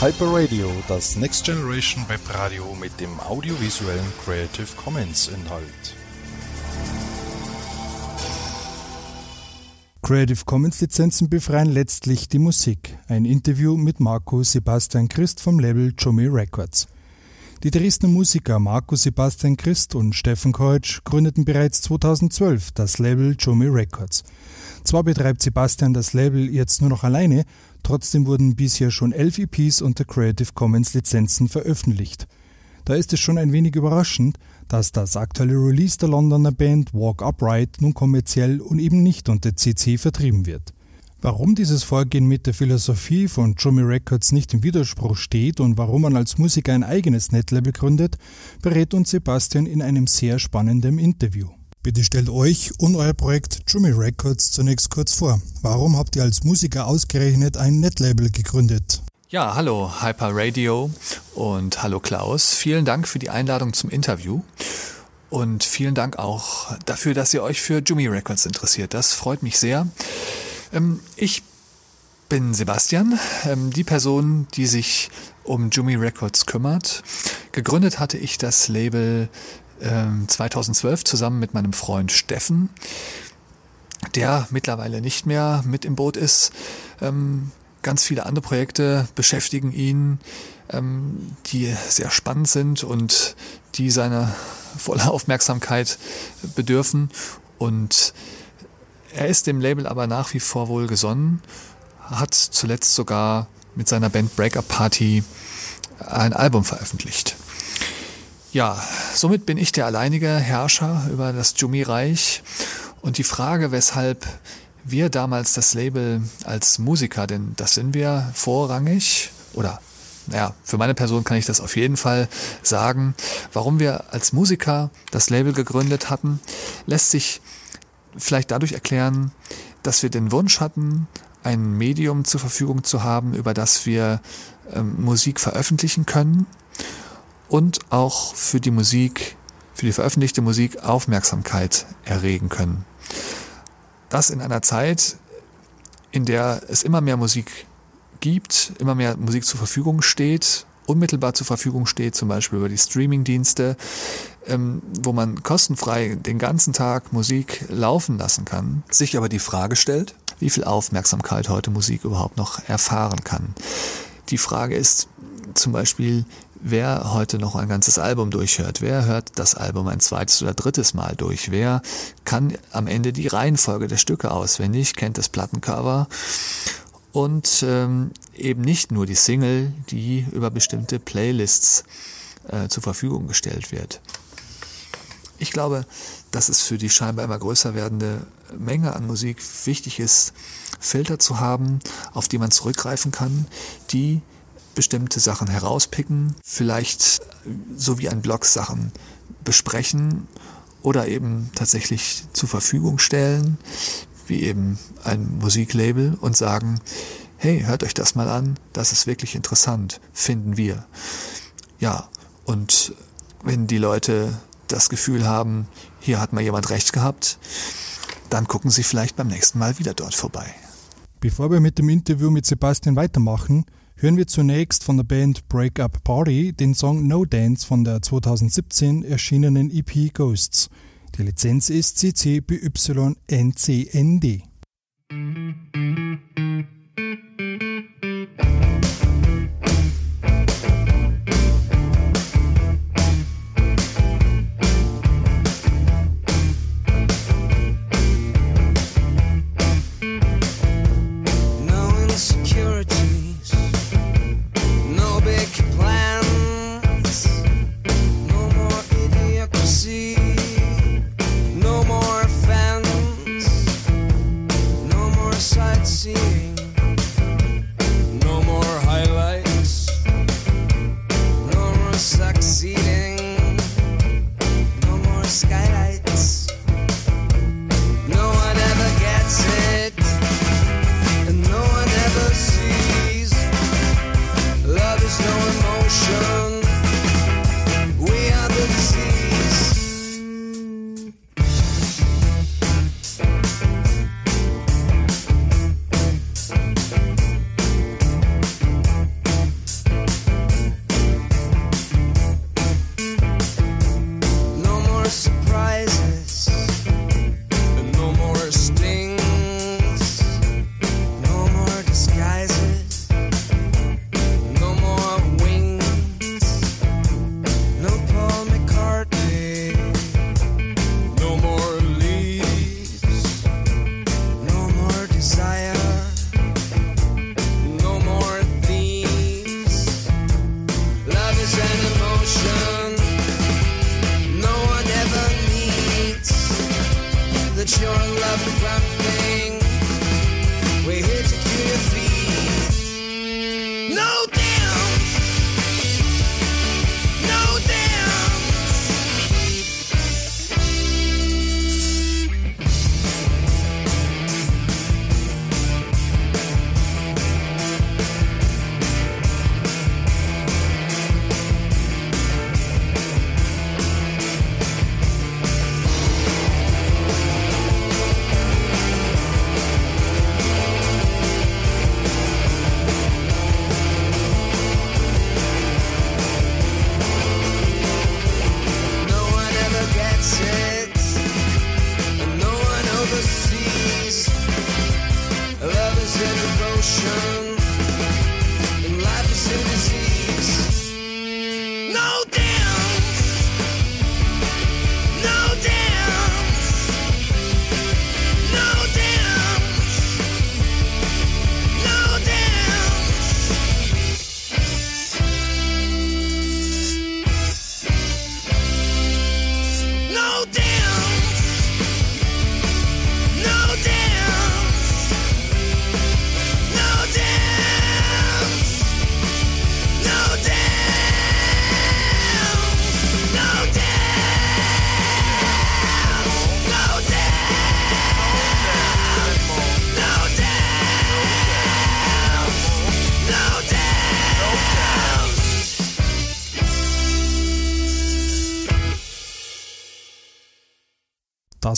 Hyper Radio, das Next Generation Web Radio mit dem audiovisuellen Creative Commons Inhalt. Creative Commons Lizenzen befreien letztlich die Musik. Ein Interview mit Marco Sebastian Christ vom Label Jomi Records. Die Dresdner Musiker Marco Sebastian Christ und Steffen Keutsch gründeten bereits 2012 das Label Jomi Records. Zwar betreibt Sebastian das Label jetzt nur noch alleine, trotzdem wurden bisher schon elf EPs unter Creative Commons Lizenzen veröffentlicht. Da ist es schon ein wenig überraschend, dass das aktuelle Release der Londoner Band Walk Upright nun kommerziell und eben nicht unter CC vertrieben wird. Warum dieses Vorgehen mit der Philosophie von Jimmy Records nicht im Widerspruch steht und warum man als Musiker ein eigenes Netlabel gründet, berät uns Sebastian in einem sehr spannenden Interview. Bitte stellt euch und euer Projekt Jimmy Records zunächst kurz vor. Warum habt ihr als Musiker ausgerechnet ein Netlabel gegründet? Ja, hallo Hyper Radio und hallo Klaus. Vielen Dank für die Einladung zum Interview. Und vielen Dank auch dafür, dass ihr euch für Jumi Records interessiert. Das freut mich sehr. Ähm, ich bin Sebastian, ähm, die Person, die sich um Jumi Records kümmert. Gegründet hatte ich das Label 2012 ähm, zusammen mit meinem Freund Steffen, der mittlerweile nicht mehr mit im Boot ist. Ganz viele andere Projekte beschäftigen ihn, ähm, die sehr spannend sind und die seiner voller Aufmerksamkeit bedürfen. Und er ist dem Label aber nach wie vor wohl gesonnen, hat zuletzt sogar mit seiner Band Breakup Party ein Album veröffentlicht. Ja, somit bin ich der alleinige Herrscher über das Jumi-Reich. Und die Frage, weshalb wir damals das Label als Musiker, denn das sind wir vorrangig oder naja, für meine Person kann ich das auf jeden Fall sagen. Warum wir als Musiker das Label gegründet hatten, lässt sich vielleicht dadurch erklären, dass wir den Wunsch hatten, ein Medium zur Verfügung zu haben, über das wir ähm, Musik veröffentlichen können und auch für die Musik, für die veröffentlichte Musik Aufmerksamkeit erregen können. Das in einer Zeit, in der es immer mehr Musik gibt, immer mehr Musik zur Verfügung steht, unmittelbar zur Verfügung steht, zum Beispiel über die Streaming-Dienste, ähm, wo man kostenfrei den ganzen Tag Musik laufen lassen kann, sich aber die Frage stellt, wie viel Aufmerksamkeit heute Musik überhaupt noch erfahren kann. Die Frage ist zum Beispiel, wer heute noch ein ganzes Album durchhört, wer hört das Album ein zweites oder drittes Mal durch, wer kann am Ende die Reihenfolge der Stücke auswendig, kennt das Plattencover und ähm, eben nicht nur die Single, die über bestimmte Playlists äh, zur Verfügung gestellt wird. Ich glaube, dass es für die scheinbar immer größer werdende Menge an Musik wichtig ist, Filter zu haben, auf die man zurückgreifen kann, die bestimmte Sachen herauspicken, vielleicht so wie ein Blog Sachen besprechen oder eben tatsächlich zur Verfügung stellen, wie eben ein Musiklabel und sagen, hey, hört euch das mal an, das ist wirklich interessant, finden wir. Ja, und wenn die Leute das Gefühl haben, hier hat mal jemand recht gehabt, dann gucken sie vielleicht beim nächsten Mal wieder dort vorbei. Bevor wir mit dem Interview mit Sebastian weitermachen, hören wir zunächst von der Band Breakup Party den Song No Dance von der 2017 erschienenen EP Ghosts. Die Lizenz ist CC BY NCND.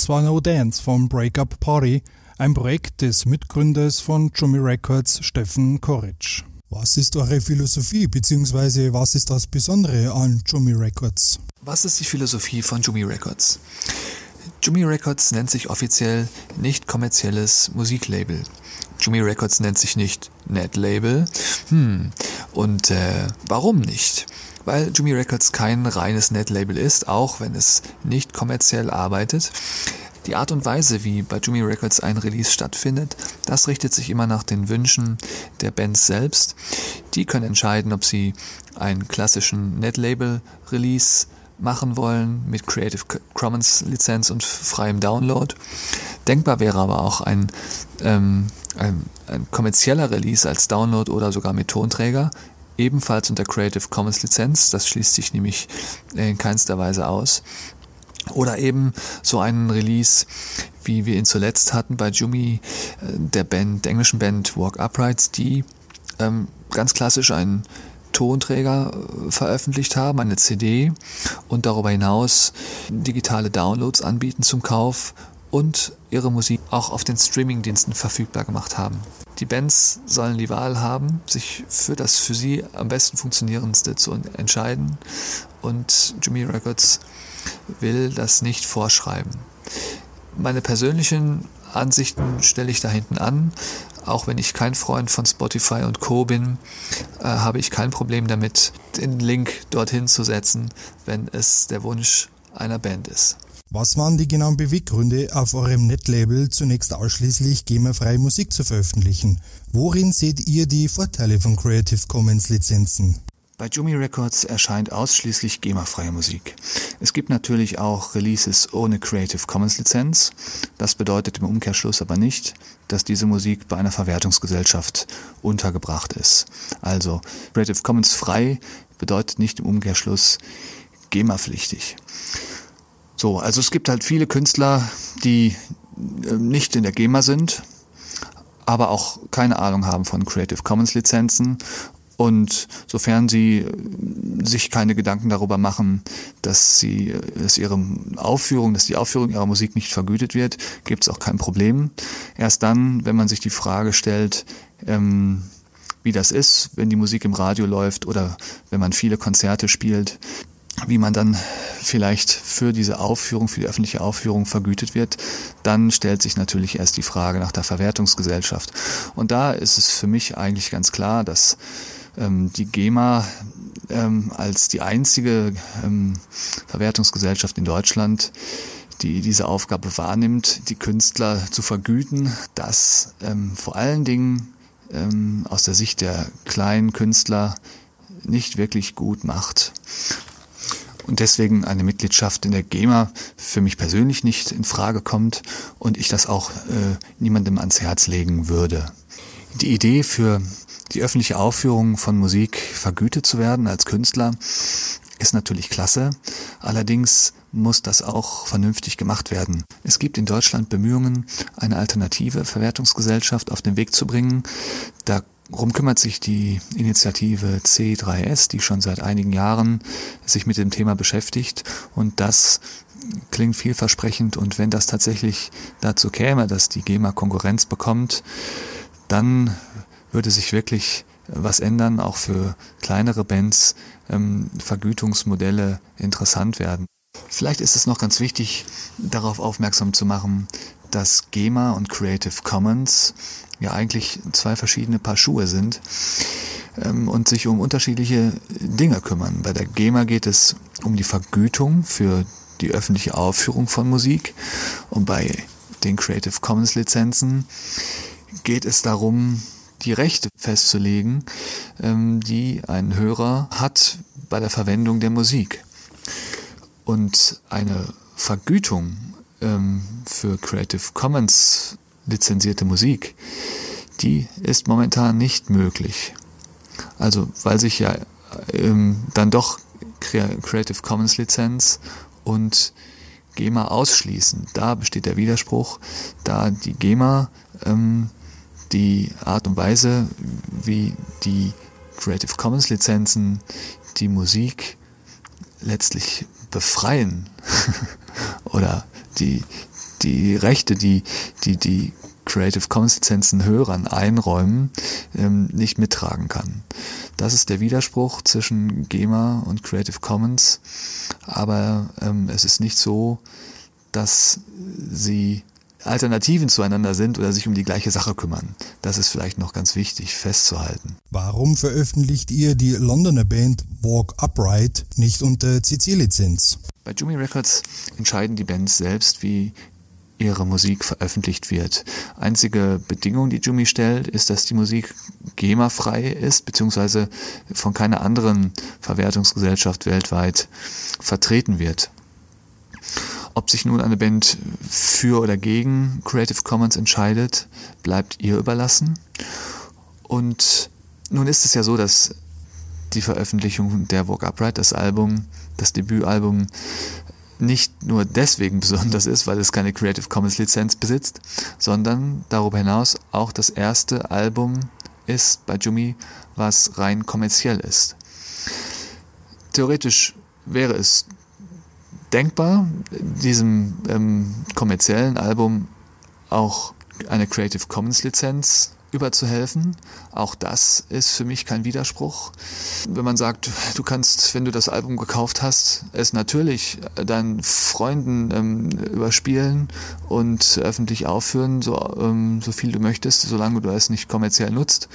Das war No Dance vom Breakup Party, ein Projekt des Mitgründers von Jummy Records, Steffen Koritsch. Was ist eure Philosophie, beziehungsweise was ist das Besondere an Jummy Records? Was ist die Philosophie von Jummy Records? Jummy Records nennt sich offiziell nicht kommerzielles Musiklabel. Jummy Records nennt sich nicht Netlabel. Hm, und äh, warum nicht? Weil Jummy Records kein reines Netlabel ist, auch wenn es nicht kommerziell arbeitet. Die Art und Weise, wie bei Jummy Records ein Release stattfindet, das richtet sich immer nach den Wünschen der Bands selbst. Die können entscheiden, ob sie einen klassischen Netlabel-Release machen wollen mit Creative Commons Lizenz und freiem Download. Denkbar wäre aber auch ein, ähm, ein, ein kommerzieller Release als Download oder sogar mit Tonträger, ebenfalls unter Creative Commons Lizenz. Das schließt sich nämlich in keinster Weise aus. Oder eben so einen Release, wie wir ihn zuletzt hatten bei Jumi, äh, der Band, der englischen Band Walk Uprights, die ähm, ganz klassisch einen Tonträger äh, veröffentlicht haben, eine CD und darüber hinaus digitale Downloads anbieten zum Kauf und ihre Musik auch auf den Streamingdiensten verfügbar gemacht haben. Die Bands sollen die Wahl haben, sich für das für sie am besten funktionierendste zu entscheiden und Jimmy Records will das nicht vorschreiben. Meine persönlichen Ansichten stelle ich da hinten an. Auch wenn ich kein Freund von Spotify und Co bin, äh, habe ich kein Problem damit, den Link dorthin zu setzen, wenn es der Wunsch einer Band ist. Was waren die genauen Beweggründe, auf eurem Netlabel zunächst ausschließlich GEMA-freie Musik zu veröffentlichen? Worin seht ihr die Vorteile von Creative Commons Lizenzen? Bei Jumi Records erscheint ausschließlich GEMA-freie Musik. Es gibt natürlich auch Releases ohne Creative Commons Lizenz. Das bedeutet im Umkehrschluss aber nicht, dass diese Musik bei einer Verwertungsgesellschaft untergebracht ist. Also Creative Commons frei bedeutet nicht im Umkehrschluss GEMA-pflichtig. So, also es gibt halt viele Künstler, die äh, nicht in der GEMA sind, aber auch keine Ahnung haben von Creative Commons Lizenzen und sofern sie äh, sich keine Gedanken darüber machen, dass sie, äh, dass ihre Aufführung, dass die Aufführung ihrer Musik nicht vergütet wird, gibt es auch kein Problem. Erst dann, wenn man sich die Frage stellt, ähm, wie das ist, wenn die Musik im Radio läuft oder wenn man viele Konzerte spielt, wie man dann vielleicht für diese Aufführung, für die öffentliche Aufführung vergütet wird, dann stellt sich natürlich erst die Frage nach der Verwertungsgesellschaft. Und da ist es für mich eigentlich ganz klar, dass ähm, die GEMA ähm, als die einzige ähm, Verwertungsgesellschaft in Deutschland, die diese Aufgabe wahrnimmt, die Künstler zu vergüten, das ähm, vor allen Dingen ähm, aus der Sicht der kleinen Künstler nicht wirklich gut macht. Und deswegen eine Mitgliedschaft in der GEMA für mich persönlich nicht in Frage kommt und ich das auch äh, niemandem ans Herz legen würde. Die Idee für die öffentliche Aufführung von Musik vergütet zu werden als Künstler ist natürlich klasse. Allerdings muss das auch vernünftig gemacht werden. Es gibt in Deutschland Bemühungen, eine alternative Verwertungsgesellschaft auf den Weg zu bringen. Darum kümmert sich die Initiative C3S, die schon seit einigen Jahren sich mit dem Thema beschäftigt. Und das klingt vielversprechend. Und wenn das tatsächlich dazu käme, dass die GEMA Konkurrenz bekommt, dann würde sich wirklich was ändern, auch für kleinere Bands ähm, Vergütungsmodelle interessant werden. Vielleicht ist es noch ganz wichtig, darauf aufmerksam zu machen, dass GEMA und Creative Commons ja eigentlich zwei verschiedene Paar Schuhe sind ähm, und sich um unterschiedliche Dinge kümmern. Bei der GEMA geht es um die Vergütung für die öffentliche Aufführung von Musik und bei den Creative Commons Lizenzen geht es darum, die Rechte festzulegen, ähm, die ein Hörer hat bei der Verwendung der Musik. Und eine Vergütung ähm, für Creative Commons lizenzierte Musik, die ist momentan nicht möglich. Also weil sich ja ähm, dann doch Creative Commons Lizenz und GEMA ausschließen. Da besteht der Widerspruch, da die GEMA ähm, die Art und Weise, wie die Creative Commons Lizenzen die Musik letztlich befreien oder die, die Rechte, die, die, die Creative Commons Lizenzen Hörern einräumen, ähm, nicht mittragen kann. Das ist der Widerspruch zwischen GEMA und Creative Commons, aber ähm, es ist nicht so, dass sie Alternativen zueinander sind oder sich um die gleiche Sache kümmern. Das ist vielleicht noch ganz wichtig festzuhalten. Warum veröffentlicht ihr die Londoner Band Walk Upright nicht unter CC-Lizenz? Bei Jumi Records entscheiden die Bands selbst, wie ihre Musik veröffentlicht wird. Einzige Bedingung, die Jumi stellt, ist, dass die Musik GEMA-frei ist, beziehungsweise von keiner anderen Verwertungsgesellschaft weltweit vertreten wird. Ob sich nun eine Band für oder gegen Creative Commons entscheidet, bleibt ihr überlassen. Und nun ist es ja so, dass die Veröffentlichung der Walk Upright, das Album, das Debütalbum, nicht nur deswegen besonders ist, weil es keine Creative Commons Lizenz besitzt, sondern darüber hinaus auch das erste Album ist bei Jumi, was rein kommerziell ist. Theoretisch wäre es denkbar, diesem ähm, kommerziellen Album auch eine Creative Commons Lizenz überzuhelfen. Auch das ist für mich kein Widerspruch. Wenn man sagt, du kannst, wenn du das Album gekauft hast, es natürlich deinen Freunden ähm, überspielen und öffentlich aufführen, so, ähm, so viel du möchtest, solange du es nicht kommerziell nutzt.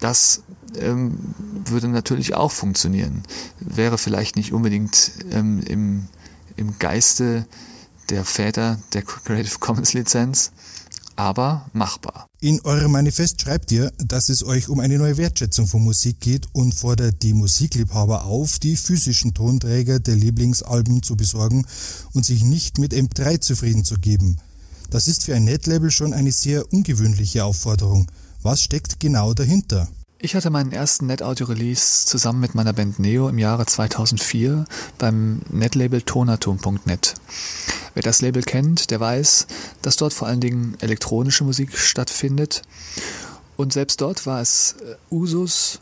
Das ähm, würde natürlich auch funktionieren. Wäre vielleicht nicht unbedingt ähm, im, im Geiste der Väter der Creative Commons Lizenz, aber machbar. In eurem Manifest schreibt ihr, dass es euch um eine neue Wertschätzung von Musik geht und fordert die Musikliebhaber auf, die physischen Tonträger der Lieblingsalben zu besorgen und sich nicht mit M3 zufrieden zu geben. Das ist für ein Netlabel schon eine sehr ungewöhnliche Aufforderung. Was steckt genau dahinter? Ich hatte meinen ersten NetAudio-Release zusammen mit meiner Band Neo im Jahre 2004 beim Netlabel tonatom.net. Wer das Label kennt, der weiß, dass dort vor allen Dingen elektronische Musik stattfindet. Und selbst dort war es äh, Usus,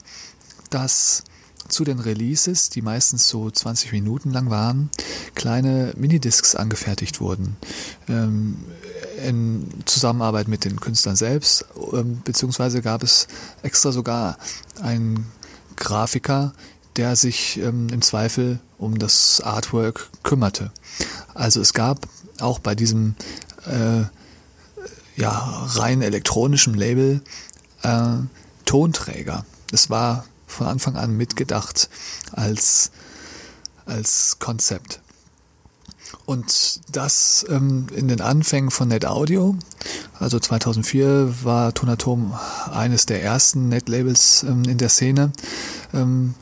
dass zu den Releases, die meistens so 20 Minuten lang waren, kleine Minidiscs angefertigt wurden. Ähm, in Zusammenarbeit mit den Künstlern selbst, ähm, beziehungsweise gab es extra sogar einen Grafiker, der sich ähm, im Zweifel um das Artwork kümmerte. Also es gab auch bei diesem äh, ja, rein elektronischen Label äh, Tonträger. Es war von Anfang an mitgedacht als, als Konzept. Und das ähm, in den Anfängen von NetAudio, also 2004 war Tonatom eines der ersten Netlabels ähm, in der Szene. Ähm,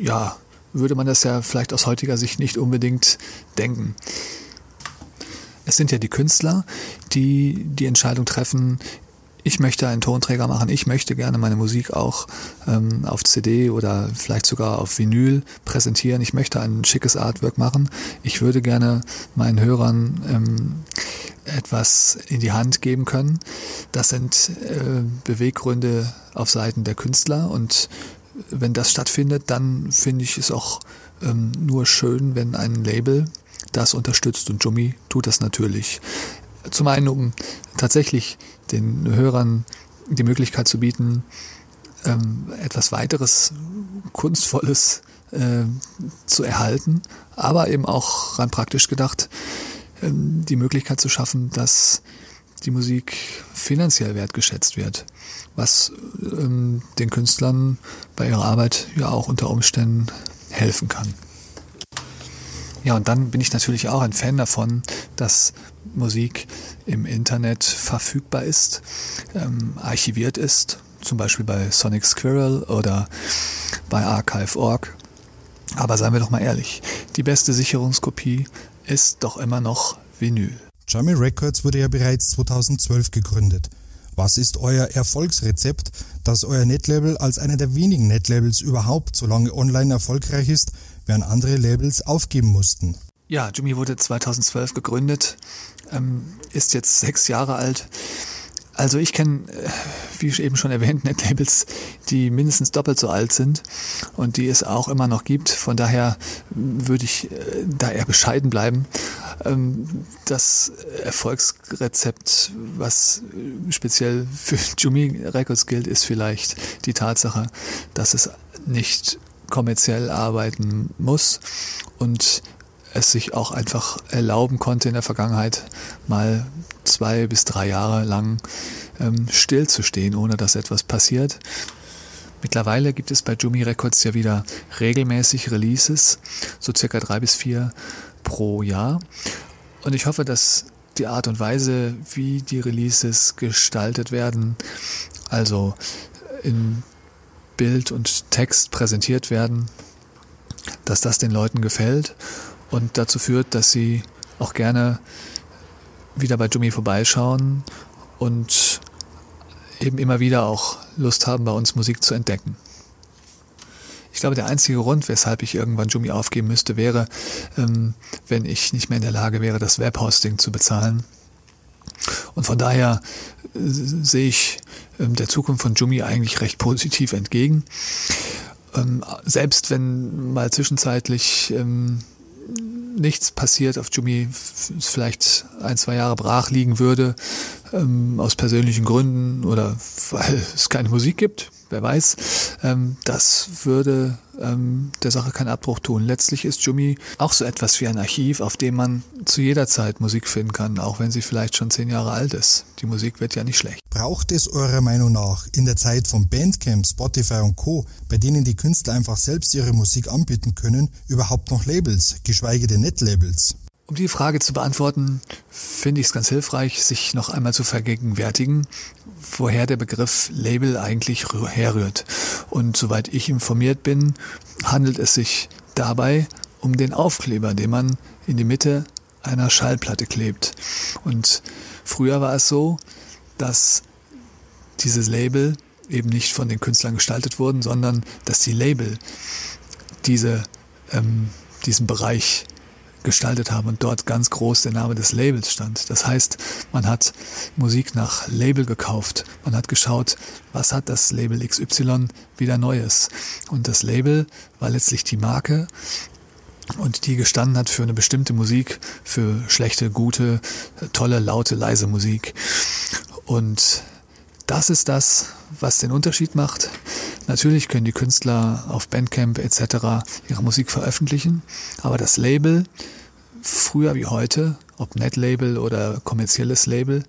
ja, würde man das ja vielleicht aus heutiger Sicht nicht unbedingt denken. Es sind ja die Künstler, die die Entscheidung treffen, ich möchte einen Tonträger machen, ich möchte gerne meine Musik auch ähm, auf CD oder vielleicht sogar auf Vinyl präsentieren, ich möchte ein schickes Artwork machen, ich würde gerne meinen Hörern ähm, etwas in die Hand geben können. Das sind äh, Beweggründe auf Seiten der Künstler. Und wenn das stattfindet, dann finde ich es auch ähm, nur schön, wenn ein Label das unterstützt. Und Jummy tut das natürlich. Zum einen, um tatsächlich den Hörern die Möglichkeit zu bieten, ähm, etwas weiteres Kunstvolles äh, zu erhalten, aber eben auch rein praktisch gedacht, ähm, die Möglichkeit zu schaffen, dass die Musik finanziell wertgeschätzt wird, was ähm, den Künstlern bei ihrer Arbeit ja auch unter Umständen helfen kann. Ja, und dann bin ich natürlich auch ein Fan davon, dass Musik im Internet verfügbar ist, ähm, archiviert ist, zum Beispiel bei Sonic Squirrel oder bei Archive.org. Aber seien wir doch mal ehrlich, die beste Sicherungskopie ist doch immer noch Vinyl. Jammy Records wurde ja bereits 2012 gegründet. Was ist euer Erfolgsrezept, dass euer Netlabel als einer der wenigen Netlabels überhaupt so lange online erfolgreich ist, während andere Labels aufgeben mussten? Ja, Jimmy wurde 2012 gegründet, ähm, ist jetzt sechs Jahre alt. Also ich kenne, äh, wie eben schon erwähnt, Netlabels, die mindestens doppelt so alt sind und die es auch immer noch gibt. Von daher würde ich äh, da eher bescheiden bleiben. Ähm, das Erfolgsrezept, was speziell für Jumi Records gilt, ist vielleicht die Tatsache, dass es nicht kommerziell arbeiten muss und es sich auch einfach erlauben konnte in der Vergangenheit mal zwei bis drei Jahre lang ähm, stillzustehen, ohne dass etwas passiert. Mittlerweile gibt es bei Jumi Records ja wieder regelmäßig Releases, so circa drei bis vier pro Jahr. Und ich hoffe, dass die Art und Weise, wie die Releases gestaltet werden, also in Bild und Text präsentiert werden, dass das den Leuten gefällt und dazu führt, dass sie auch gerne wieder bei Jumi vorbeischauen und eben immer wieder auch Lust haben, bei uns Musik zu entdecken. Ich glaube, der einzige Grund, weshalb ich irgendwann Jumi aufgeben müsste, wäre, ähm, wenn ich nicht mehr in der Lage wäre, das Webhosting zu bezahlen. Und von daher äh, sehe ich ähm, der Zukunft von Jumi eigentlich recht positiv entgegen. Ähm, selbst wenn mal zwischenzeitlich ähm, nichts passiert, auf Jumi vielleicht ein, zwei Jahre brach liegen würde, aus persönlichen Gründen oder weil es keine Musik gibt, wer weiß, ähm, das würde ähm, der Sache keinen Abbruch tun. Letztlich ist Jumi auch so etwas wie ein Archiv, auf dem man zu jeder Zeit Musik finden kann, auch wenn sie vielleicht schon zehn Jahre alt ist. Die Musik wird ja nicht schlecht. Braucht es eurer Meinung nach in der Zeit von Bandcamp, Spotify und Co., bei denen die Künstler einfach selbst ihre Musik anbieten können, überhaupt noch Labels, geschweige denn Netlabels? Um die Frage zu beantworten, finde ich es ganz hilfreich, sich noch einmal zu vergegenwärtigen, woher der Begriff Label eigentlich herrührt. Und soweit ich informiert bin, handelt es sich dabei um den Aufkleber, den man in die Mitte einer Schallplatte klebt. Und früher war es so, dass dieses Label eben nicht von den Künstlern gestaltet wurden, sondern dass die Label diese, ähm, diesen Bereich gestaltet haben und dort ganz groß der Name des Labels stand. Das heißt, man hat Musik nach Label gekauft. Man hat geschaut, was hat das Label XY wieder Neues. Und das Label war letztlich die Marke, und die gestanden hat für eine bestimmte Musik, für schlechte, gute, tolle, laute, leise Musik. Und das ist das, was den Unterschied macht. Natürlich können die Künstler auf Bandcamp etc. ihre Musik veröffentlichen, aber das Label, früher wie heute, ob Netlabel oder kommerzielles Label,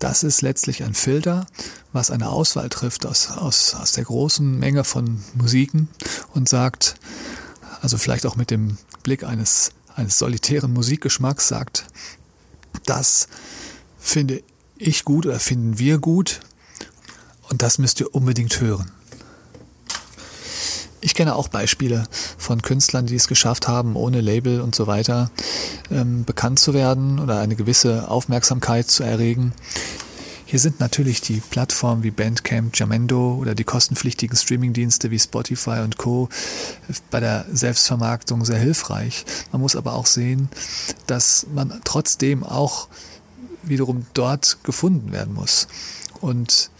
das ist letztlich ein Filter, was eine Auswahl trifft aus, aus, aus der großen Menge von Musiken und sagt, also vielleicht auch mit dem Blick eines, eines solitären Musikgeschmacks sagt, das finde ich gut oder finden wir gut und das müsst ihr unbedingt hören. Ich kenne auch Beispiele von Künstlern, die es geschafft haben, ohne Label und so weiter ähm, bekannt zu werden oder eine gewisse Aufmerksamkeit zu erregen. Hier sind natürlich die Plattformen wie Bandcamp, Jamendo oder die kostenpflichtigen Streamingdienste wie Spotify und Co. bei der Selbstvermarktung sehr hilfreich. Man muss aber auch sehen, dass man trotzdem auch wiederum dort gefunden werden muss. Und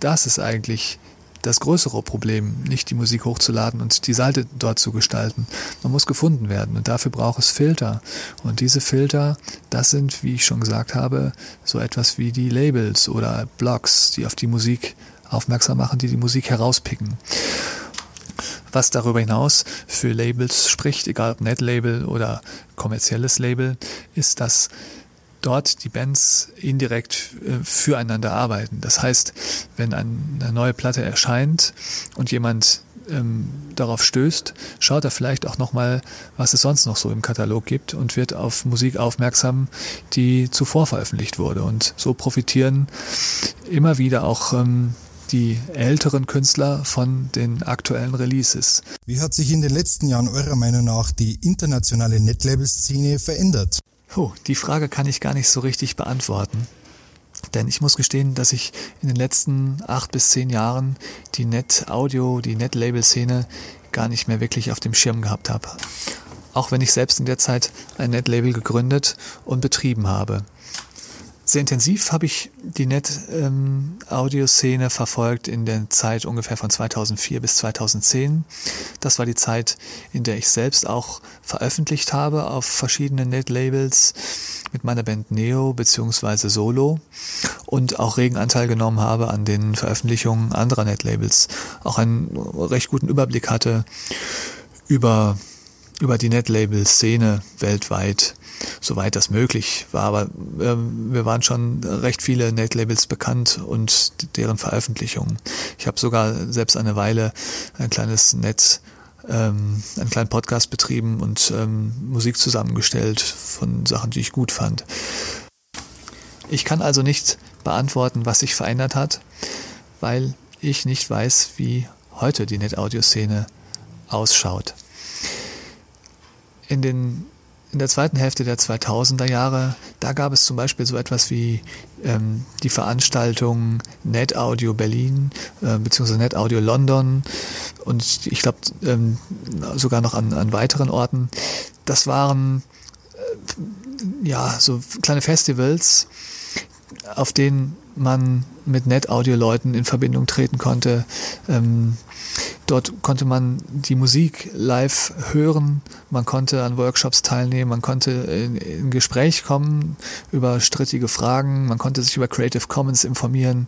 das ist eigentlich das größere Problem, nicht die Musik hochzuladen und die Seite dort zu gestalten. Man muss gefunden werden und dafür braucht es Filter. Und diese Filter, das sind, wie ich schon gesagt habe, so etwas wie die Labels oder Blogs, die auf die Musik aufmerksam machen, die die Musik herauspicken. Was darüber hinaus für Labels spricht, egal ob Netlabel oder kommerzielles Label, ist, dass dort die Bands indirekt äh, füreinander arbeiten. Das heißt, wenn eine neue Platte erscheint und jemand ähm, darauf stößt, schaut er vielleicht auch nochmal, was es sonst noch so im Katalog gibt und wird auf Musik aufmerksam, die zuvor veröffentlicht wurde. Und so profitieren immer wieder auch ähm, die älteren Künstler von den aktuellen Releases. Wie hat sich in den letzten Jahren eurer Meinung nach die internationale Netlabel-Szene verändert? Puh, die Frage kann ich gar nicht so richtig beantworten. Denn ich muss gestehen, dass ich in den letzten acht bis zehn Jahren die Net-Audio, die Net-Label-Szene gar nicht mehr wirklich auf dem Schirm gehabt habe. Auch wenn ich selbst in der Zeit ein Net-Label gegründet und betrieben habe. Sehr intensiv habe ich die Net-Audioszene ähm, verfolgt in der Zeit ungefähr von 2004 bis 2010. Das war die Zeit, in der ich selbst auch veröffentlicht habe auf verschiedenen Net-Labels mit meiner Band Neo beziehungsweise Solo und auch regen Anteil genommen habe an den Veröffentlichungen anderer Net-Labels. Auch einen recht guten Überblick hatte über, über die Net-Label-Szene weltweit soweit das möglich war. Aber äh, wir waren schon recht viele Net-Labels bekannt und deren Veröffentlichungen. Ich habe sogar selbst eine Weile ein kleines Netz ähm, einen kleinen Podcast betrieben und ähm, Musik zusammengestellt von Sachen, die ich gut fand. Ich kann also nicht beantworten, was sich verändert hat, weil ich nicht weiß, wie heute die Net-Audio-Szene ausschaut. In den in der zweiten Hälfte der 2000er Jahre, da gab es zum Beispiel so etwas wie ähm, die Veranstaltung Net Audio Berlin äh, bzw. Net Audio London und ich glaube ähm, sogar noch an, an weiteren Orten. Das waren äh, ja so kleine Festivals, auf denen man mit Net-Audio-Leuten in Verbindung treten konnte. Ähm, dort konnte man die Musik live hören, man konnte an Workshops teilnehmen, man konnte in, in Gespräch kommen über strittige Fragen, man konnte sich über Creative Commons informieren.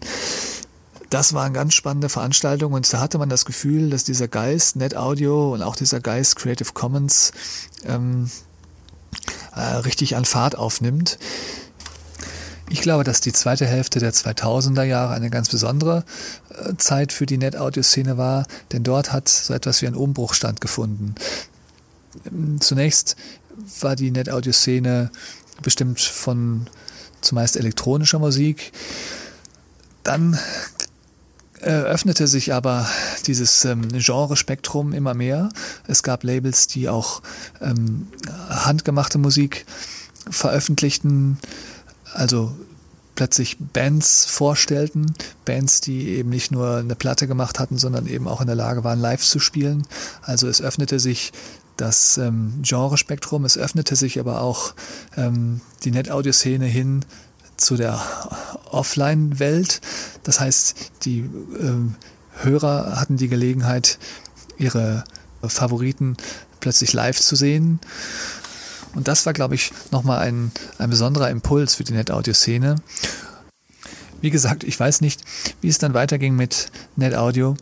Das waren ganz spannende Veranstaltungen und da hatte man das Gefühl, dass dieser Geist Net Audio und auch dieser Geist Creative Commons ähm, äh, richtig an Fahrt aufnimmt. Ich glaube, dass die zweite Hälfte der 2000er Jahre eine ganz besondere äh, Zeit für die Net-Audio-Szene war, denn dort hat so etwas wie ein Umbruch stattgefunden. Zunächst war die Net-Audio-Szene bestimmt von zumeist elektronischer Musik. Dann öffnete sich aber dieses ähm, Genrespektrum immer mehr. Es gab Labels, die auch ähm, handgemachte Musik veröffentlichten also plötzlich Bands vorstellten, Bands, die eben nicht nur eine Platte gemacht hatten, sondern eben auch in der Lage waren, live zu spielen. Also es öffnete sich das ähm, Genrespektrum, es öffnete sich aber auch ähm, die Net-Audio-Szene hin zu der Offline-Welt. Das heißt, die ähm, Hörer hatten die Gelegenheit, ihre Favoriten plötzlich live zu sehen. Und das war, glaube ich, nochmal ein, ein besonderer Impuls für die NetAudio-Szene. Wie gesagt, ich weiß nicht, wie es dann weiterging mit NetAudio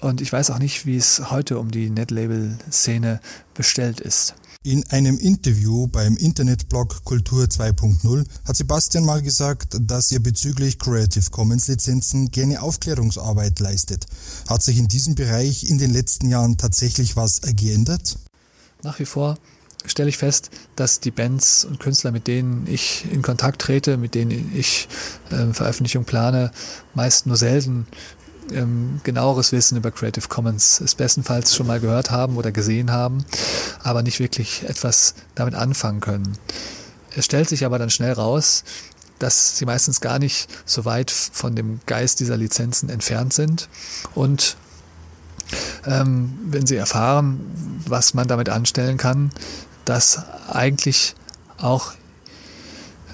und ich weiß auch nicht, wie es heute um die Netlabel-Szene bestellt ist. In einem Interview beim Internetblog Kultur 2.0 hat Sebastian mal gesagt, dass er bezüglich Creative Commons Lizenzen gerne Aufklärungsarbeit leistet. Hat sich in diesem Bereich in den letzten Jahren tatsächlich was geändert? Nach wie vor stelle ich fest, dass die Bands und Künstler, mit denen ich in Kontakt trete, mit denen ich äh, Veröffentlichung plane, meist nur selten ähm, genaueres Wissen über Creative Commons es bestenfalls schon mal gehört haben oder gesehen haben, aber nicht wirklich etwas damit anfangen können. Es stellt sich aber dann schnell raus, dass sie meistens gar nicht so weit von dem Geist dieser Lizenzen entfernt sind und ähm, wenn sie erfahren, was man damit anstellen kann, das eigentlich auch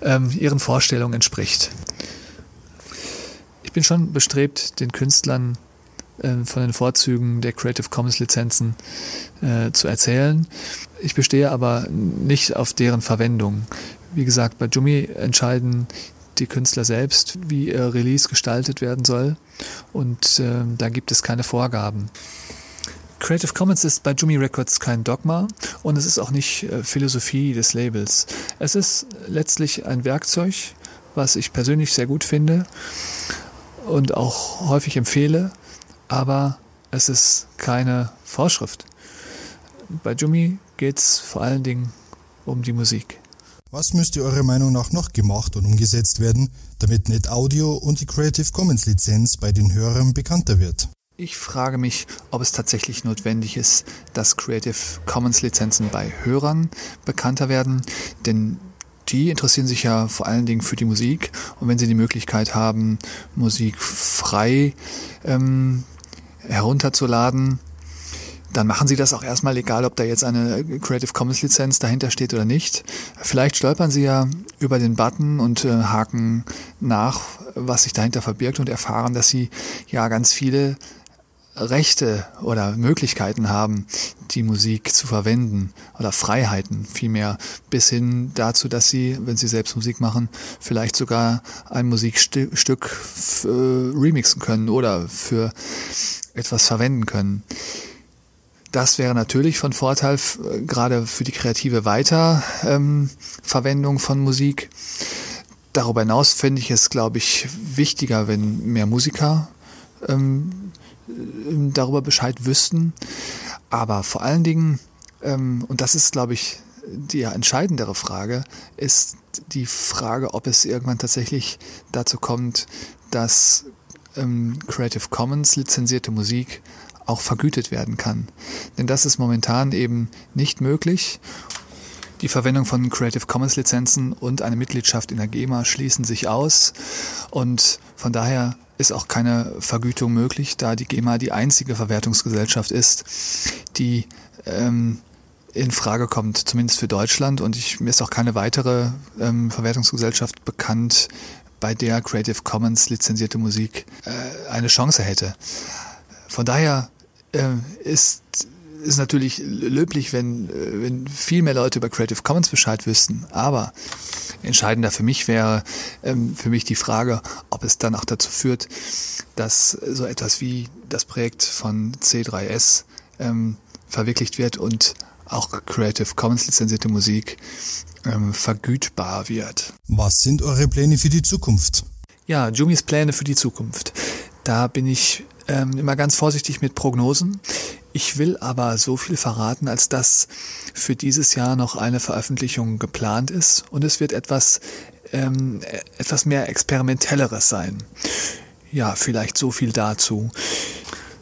ähm, ihren Vorstellungen entspricht. Ich bin schon bestrebt, den Künstlern äh, von den Vorzügen der Creative Commons Lizenzen äh, zu erzählen. Ich bestehe aber nicht auf deren Verwendung. Wie gesagt, bei Jumi entscheiden die Künstler selbst, wie ihr Release gestaltet werden soll. Und äh, da gibt es keine Vorgaben. Creative Commons ist bei Jumi Records kein Dogma und es ist auch nicht äh, Philosophie des Labels. Es ist letztlich ein Werkzeug, was ich persönlich sehr gut finde und auch häufig empfehle, aber es ist keine Vorschrift. Bei Jumi geht es vor allen Dingen um die Musik. Was müsste eurer Meinung nach noch gemacht und umgesetzt werden, damit Net Audio und die Creative Commons Lizenz bei den Hörern bekannter wird? Ich frage mich, ob es tatsächlich notwendig ist, dass Creative Commons Lizenzen bei Hörern bekannter werden, denn die interessieren sich ja vor allen Dingen für die Musik und wenn sie die Möglichkeit haben, Musik frei ähm, herunterzuladen, dann machen Sie das auch erstmal, egal ob da jetzt eine Creative Commons Lizenz dahinter steht oder nicht. Vielleicht stolpern Sie ja über den Button und äh, haken nach, was sich dahinter verbirgt und erfahren, dass Sie ja ganz viele Rechte oder Möglichkeiten haben, die Musik zu verwenden oder Freiheiten vielmehr, bis hin dazu, dass sie, wenn sie selbst Musik machen, vielleicht sogar ein Musikstück äh, remixen können oder für etwas verwenden können. Das wäre natürlich von Vorteil, gerade für die kreative Weiterverwendung ähm, von Musik. Darüber hinaus finde ich es, glaube ich, wichtiger, wenn mehr Musiker ähm, darüber Bescheid wüssten. Aber vor allen Dingen, ähm, und das ist, glaube ich, die entscheidendere Frage, ist die Frage, ob es irgendwann tatsächlich dazu kommt, dass ähm, Creative Commons lizenzierte Musik auch vergütet werden kann. Denn das ist momentan eben nicht möglich. Die Verwendung von Creative Commons Lizenzen und eine Mitgliedschaft in der GEMA schließen sich aus und von daher ist auch keine Vergütung möglich, da die GEMA die einzige Verwertungsgesellschaft ist, die ähm, in Frage kommt, zumindest für Deutschland. Und ich, mir ist auch keine weitere ähm, Verwertungsgesellschaft bekannt, bei der Creative Commons lizenzierte Musik äh, eine Chance hätte. Von daher äh, ist ist natürlich löblich, wenn, äh, wenn viel mehr Leute über Creative Commons Bescheid wüssten. Aber entscheidender für mich wäre ähm, für mich die Frage, ob es dann auch dazu führt, dass so etwas wie das Projekt von C3S ähm, verwirklicht wird und auch Creative Commons lizenzierte Musik ähm, vergütbar wird. Was sind eure Pläne für die Zukunft? Ja, Jumis Pläne für die Zukunft. Da bin ich ähm, immer ganz vorsichtig mit Prognosen. Ich will aber so viel verraten, als dass für dieses Jahr noch eine Veröffentlichung geplant ist und es wird etwas, ähm, etwas mehr Experimentelleres sein. Ja, vielleicht so viel dazu.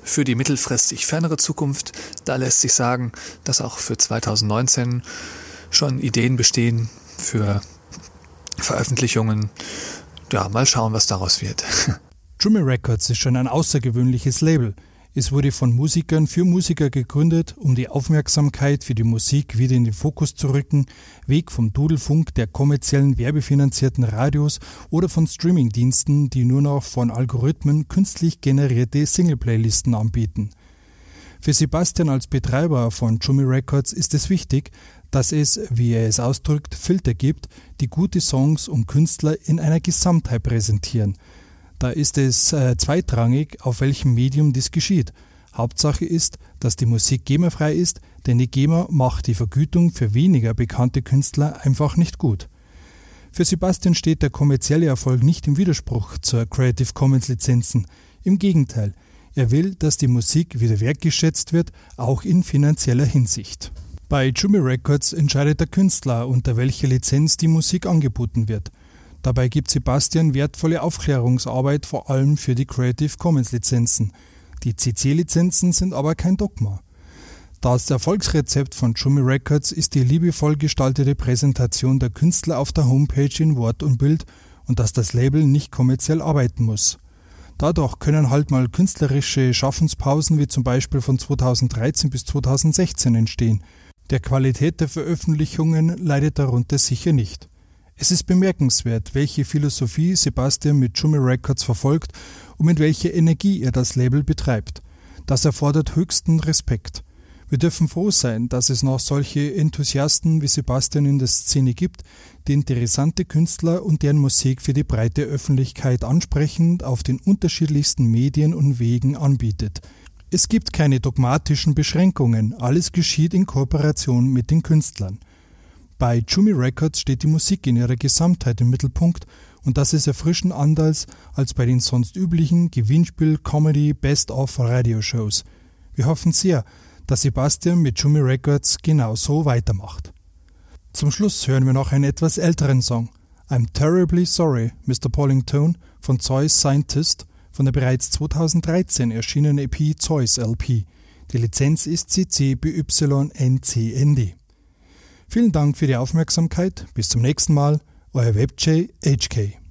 Für die mittelfristig fernere Zukunft, da lässt sich sagen, dass auch für 2019 schon Ideen bestehen für Veröffentlichungen. Ja, mal schauen, was daraus wird. Jimmy Records ist schon ein außergewöhnliches Label. Es wurde von Musikern für Musiker gegründet, um die Aufmerksamkeit für die Musik wieder in den Fokus zu rücken, weg vom Dudelfunk der kommerziellen werbefinanzierten Radios oder von Streamingdiensten, die nur noch von Algorithmen künstlich generierte Singleplaylisten anbieten. Für Sebastian als Betreiber von Jummy Records ist es wichtig, dass es, wie er es ausdrückt, Filter gibt, die gute Songs und Künstler in einer Gesamtheit präsentieren – da ist es äh, zweitrangig, auf welchem Medium dies geschieht. Hauptsache ist, dass die Musik GEMA-frei ist, denn die GEMA macht die Vergütung für weniger bekannte Künstler einfach nicht gut. Für Sebastian steht der kommerzielle Erfolg nicht im Widerspruch zur Creative Commons Lizenzen. Im Gegenteil, er will, dass die Musik wieder wertgeschätzt wird, auch in finanzieller Hinsicht. Bei Jumi Records entscheidet der Künstler, unter welcher Lizenz die Musik angeboten wird. Dabei gibt Sebastian wertvolle Aufklärungsarbeit vor allem für die Creative Commons Lizenzen. Die CC-Lizenzen sind aber kein Dogma. Das Erfolgsrezept von Jummy Records ist die liebevoll gestaltete Präsentation der Künstler auf der Homepage in Wort und Bild und dass das Label nicht kommerziell arbeiten muss. Dadurch können halt mal künstlerische Schaffenspausen wie zum Beispiel von 2013 bis 2016 entstehen. Der Qualität der Veröffentlichungen leidet darunter sicher nicht. Es ist bemerkenswert, welche Philosophie Sebastian mit Jummy Records verfolgt und mit welcher Energie er das Label betreibt. Das erfordert höchsten Respekt. Wir dürfen froh sein, dass es noch solche Enthusiasten wie Sebastian in der Szene gibt, die interessante Künstler und deren Musik für die breite Öffentlichkeit ansprechend auf den unterschiedlichsten Medien und Wegen anbietet. Es gibt keine dogmatischen Beschränkungen, alles geschieht in Kooperation mit den Künstlern. Bei Jumi Records steht die Musik in ihrer Gesamtheit im Mittelpunkt und das ist erfrischend anders als bei den sonst üblichen Gewinnspiel-Comedy Best-of-Radioshows. Wir hoffen sehr, dass Sebastian mit Jumi Records genauso weitermacht. Zum Schluss hören wir noch einen etwas älteren Song. I'm Terribly Sorry, Mr. Paulington von Zeus Scientist von der bereits 2013 erschienenen EP Zeus LP. Die Lizenz ist CC BY NCND. Vielen Dank für die Aufmerksamkeit. Bis zum nächsten Mal. Euer WebJ HK.